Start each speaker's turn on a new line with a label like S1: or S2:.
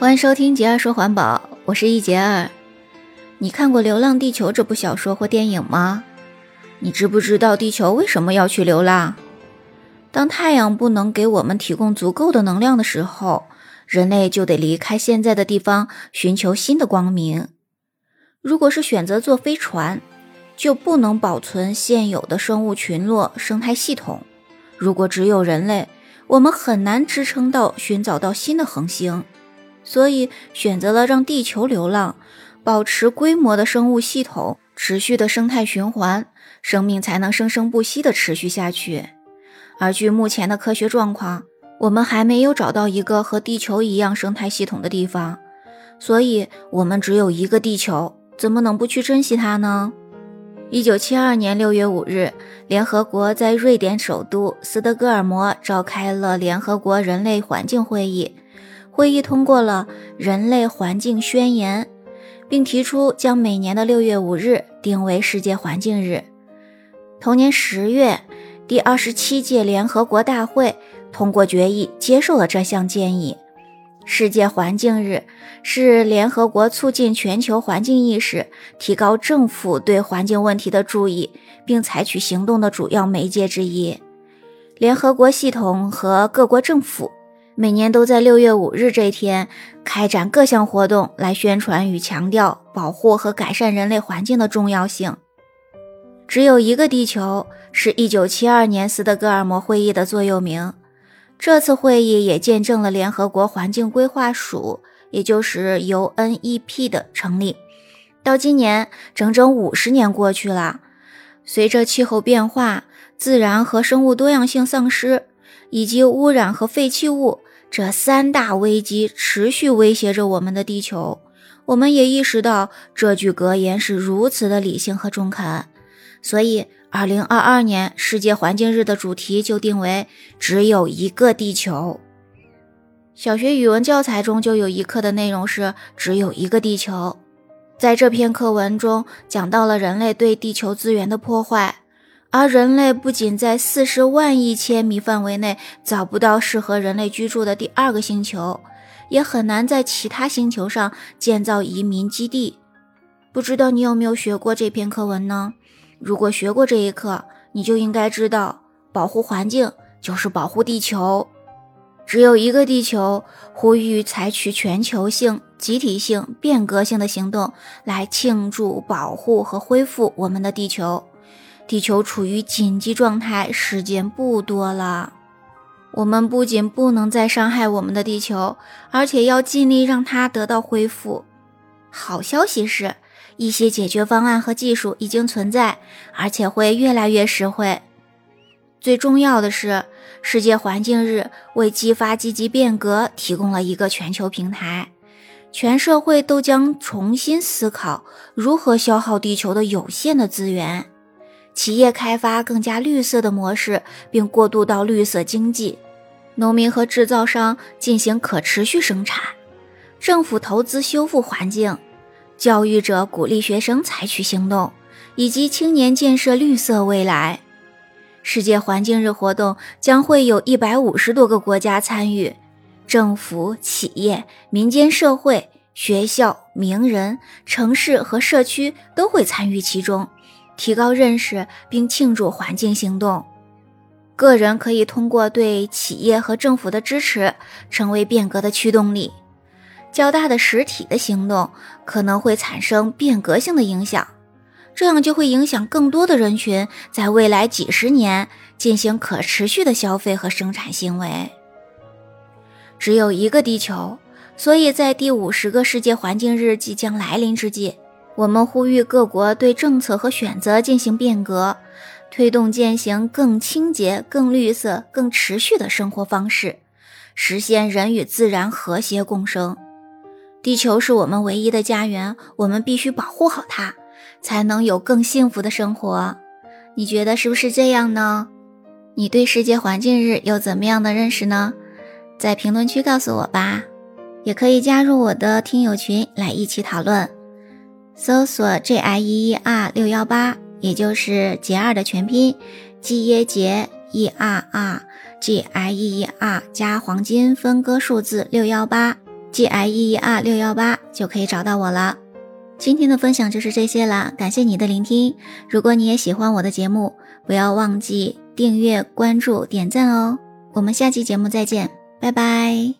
S1: 欢迎收听杰儿说环保，我是一杰儿。你看过《流浪地球》这部小说或电影吗？你知不知道地球为什么要去流浪？当太阳不能给我们提供足够的能量的时候，人类就得离开现在的地方，寻求新的光明。如果是选择坐飞船，就不能保存现有的生物群落、生态系统。如果只有人类，我们很难支撑到寻找到新的恒星。所以选择了让地球流浪，保持规模的生物系统，持续的生态循环，生命才能生生不息的持续下去。而据目前的科学状况，我们还没有找到一个和地球一样生态系统的地方，所以我们只有一个地球，怎么能不去珍惜它呢？一九七二年六月五日，联合国在瑞典首都斯德哥尔摩召开了联合国人类环境会议。会议通过了《人类环境宣言》，并提出将每年的六月五日定为世界环境日。同年十月，第二十七届联合国大会通过决议，接受了这项建议。世界环境日是联合国促进全球环境意识、提高政府对环境问题的注意并采取行动的主要媒介之一。联合国系统和各国政府。每年都在六月五日这天开展各项活动，来宣传与强调保护和改善人类环境的重要性。只有一个地球是一九七二年斯德哥尔摩会议的座右铭。这次会议也见证了联合国环境规划署，也就是 UNEP 的成立。到今年，整整五十年过去了。随着气候变化、自然和生物多样性丧失，以及污染和废弃物。这三大危机持续威胁着我们的地球，我们也意识到这句格言是如此的理性和中肯，所以，二零二二年世界环境日的主题就定为“只有一个地球”。小学语文教材中就有一课的内容是“只有一个地球”，在这篇课文中讲到了人类对地球资源的破坏。而人类不仅在四十万亿千米范围内找不到适合人类居住的第二个星球，也很难在其他星球上建造移民基地。不知道你有没有学过这篇课文呢？如果学过这一课，你就应该知道，保护环境就是保护地球。只有一个地球，呼吁采取全球性、集体性、变革性的行动，来庆祝、保护和恢复我们的地球。地球处于紧急状态，时间不多了。我们不仅不能再伤害我们的地球，而且要尽力让它得到恢复。好消息是，一些解决方案和技术已经存在，而且会越来越实惠。最重要的是，世界环境日为激发积极变革提供了一个全球平台，全社会都将重新思考如何消耗地球的有限的资源。企业开发更加绿色的模式，并过渡到绿色经济；农民和制造商进行可持续生产；政府投资修复环境；教育者鼓励学生采取行动；以及青年建设绿色未来。世界环境日活动将会有一百五十多个国家参与，政府、企业、民间社会、学校、名人、城市和社区都会参与其中。提高认识并庆祝环境行动，个人可以通过对企业和政府的支持，成为变革的驱动力。较大的实体的行动可能会产生变革性的影响，这样就会影响更多的人群，在未来几十年进行可持续的消费和生产行为。只有一个地球，所以在第五十个世界环境日即将来临之际。我们呼吁各国对政策和选择进行变革，推动践行更清洁、更绿色、更持续的生活方式，实现人与自然和谐共生。地球是我们唯一的家园，我们必须保护好它，才能有更幸福的生活。你觉得是不是这样呢？你对世界环境日有怎么样的认识呢？在评论区告诉我吧，也可以加入我的听友群来一起讨论。搜索 J I E E R 六幺八，也就是杰二的全拼，G 耶杰 E R R G I E E R 加黄金分割数字六幺八，G I E E R 六幺八就可以找到我了。今天的分享就是这些啦，感谢你的聆听。如果你也喜欢我的节目，不要忘记订阅、关注、点赞哦。我们下期节目再见，拜拜。